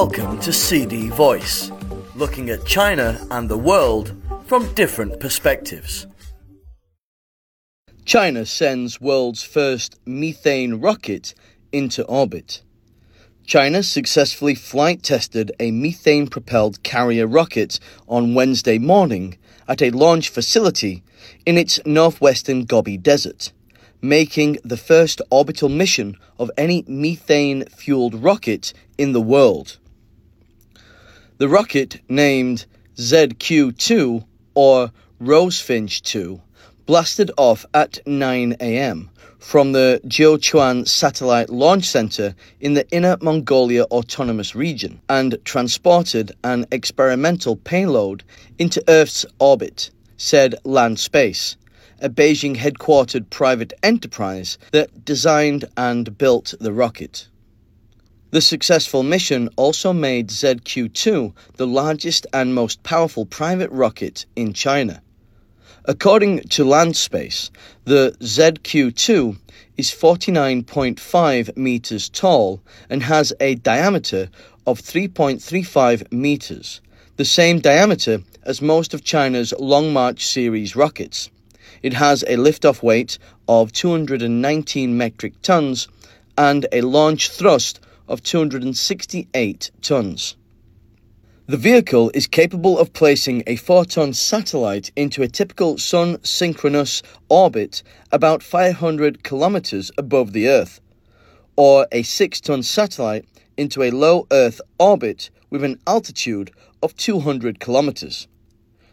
Welcome to CD Voice, looking at China and the world from different perspectives. China sends world's first methane rocket into orbit. China successfully flight tested a methane propelled carrier rocket on Wednesday morning at a launch facility in its northwestern Gobi Desert, making the first orbital mission of any methane fueled rocket in the world. The rocket, named ZQ 2 or Rosefinch 2, blasted off at 9 am from the Jiuquan Satellite Launch Center in the Inner Mongolia Autonomous Region and transported an experimental payload into Earth's orbit, said Landspace, a Beijing headquartered private enterprise that designed and built the rocket. The successful mission also made ZQ 2 the largest and most powerful private rocket in China. According to Landspace, the ZQ2 is 49.5 meters tall and has a diameter of 3.35 meters, the same diameter as most of China's Long March series rockets. It has a liftoff weight of 219 metric tons and a launch thrust of 268 tons. The vehicle is capable of placing a 4 ton satellite into a typical Sun synchronous orbit about 500 kilometers above the Earth, or a 6 ton satellite into a low Earth orbit with an altitude of 200 kilometers.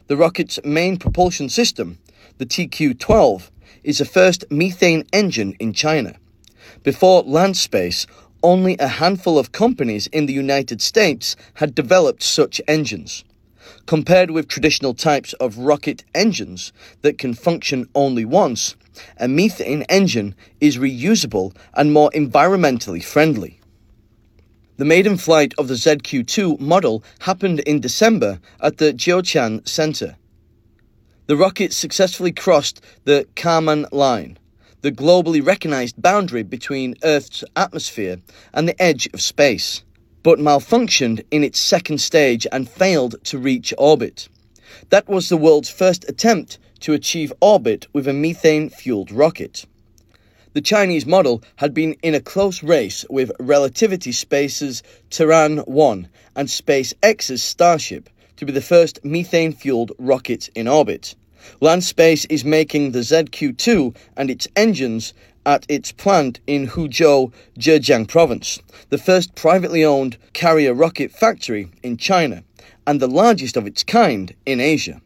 The rocket's main propulsion system, the TQ 12, is the first methane engine in China. Before Landspace only a handful of companies in the United States had developed such engines. Compared with traditional types of rocket engines that can function only once, a methane engine is reusable and more environmentally friendly. The maiden flight of the ZQ2 model happened in December at the Jiuquan Center. The rocket successfully crossed the Kármán line, the globally recognized boundary between Earth's atmosphere and the edge of space, but malfunctioned in its second stage and failed to reach orbit. That was the world's first attempt to achieve orbit with a methane fueled rocket. The Chinese model had been in a close race with Relativity Space's Terran 1 and SpaceX's Starship to be the first methane fueled rocket in orbit. Landspace is making the ZQ2 and its engines at its plant in Huzhou, Zhejiang province, the first privately owned carrier rocket factory in China and the largest of its kind in Asia.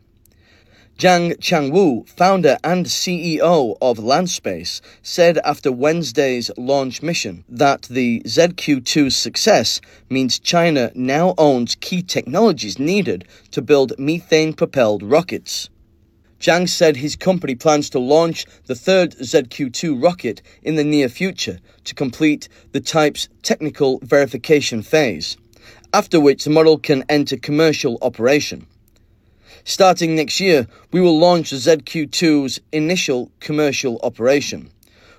Zhang Changwu, founder and CEO of Landspace, said after Wednesday's launch mission that the ZQ2's success means China now owns key technologies needed to build methane propelled rockets. Zhang said his company plans to launch the third ZQ2 rocket in the near future to complete the type's technical verification phase, after which the model can enter commercial operation. Starting next year, we will launch the ZQ2's initial commercial operation.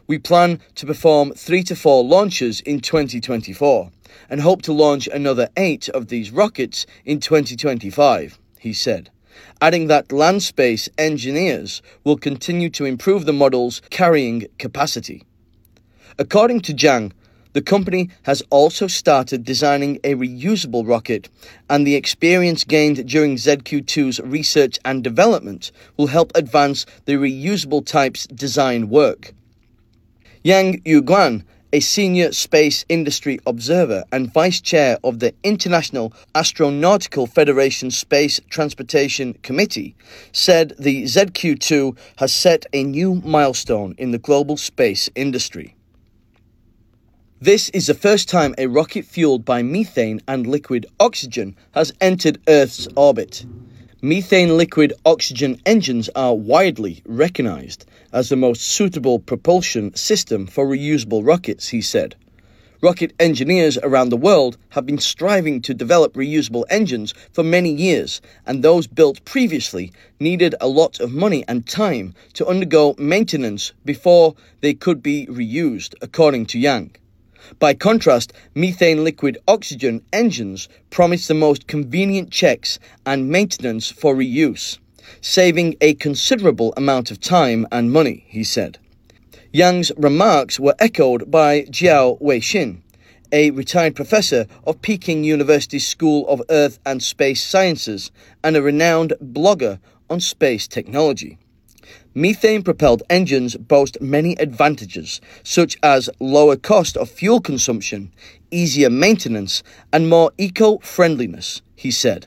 We plan to perform three to four launches in 2024 and hope to launch another eight of these rockets in 2025, he said adding that Landspace engineers will continue to improve the model's carrying capacity. According to Zhang, the company has also started designing a reusable rocket, and the experience gained during ZQ2's research and development will help advance the reusable type's design work. Yang Yuguang a senior space industry observer and vice chair of the International Astronautical Federation Space Transportation Committee, said the ZQ2 has set a new milestone in the global space industry. This is the first time a rocket fueled by methane and liquid oxygen has entered Earth's orbit. Methane liquid oxygen engines are widely recognized as the most suitable propulsion system for reusable rockets, he said. Rocket engineers around the world have been striving to develop reusable engines for many years, and those built previously needed a lot of money and time to undergo maintenance before they could be reused, according to Yang. By contrast, methane liquid oxygen engines promise the most convenient checks and maintenance for reuse, saving a considerable amount of time and money, he said. Yang's remarks were echoed by Jiao Weixin, a retired professor of Peking University's School of Earth and Space Sciences and a renowned blogger on space technology. Methane propelled engines boast many advantages, such as lower cost of fuel consumption, easier maintenance, and more eco friendliness, he said.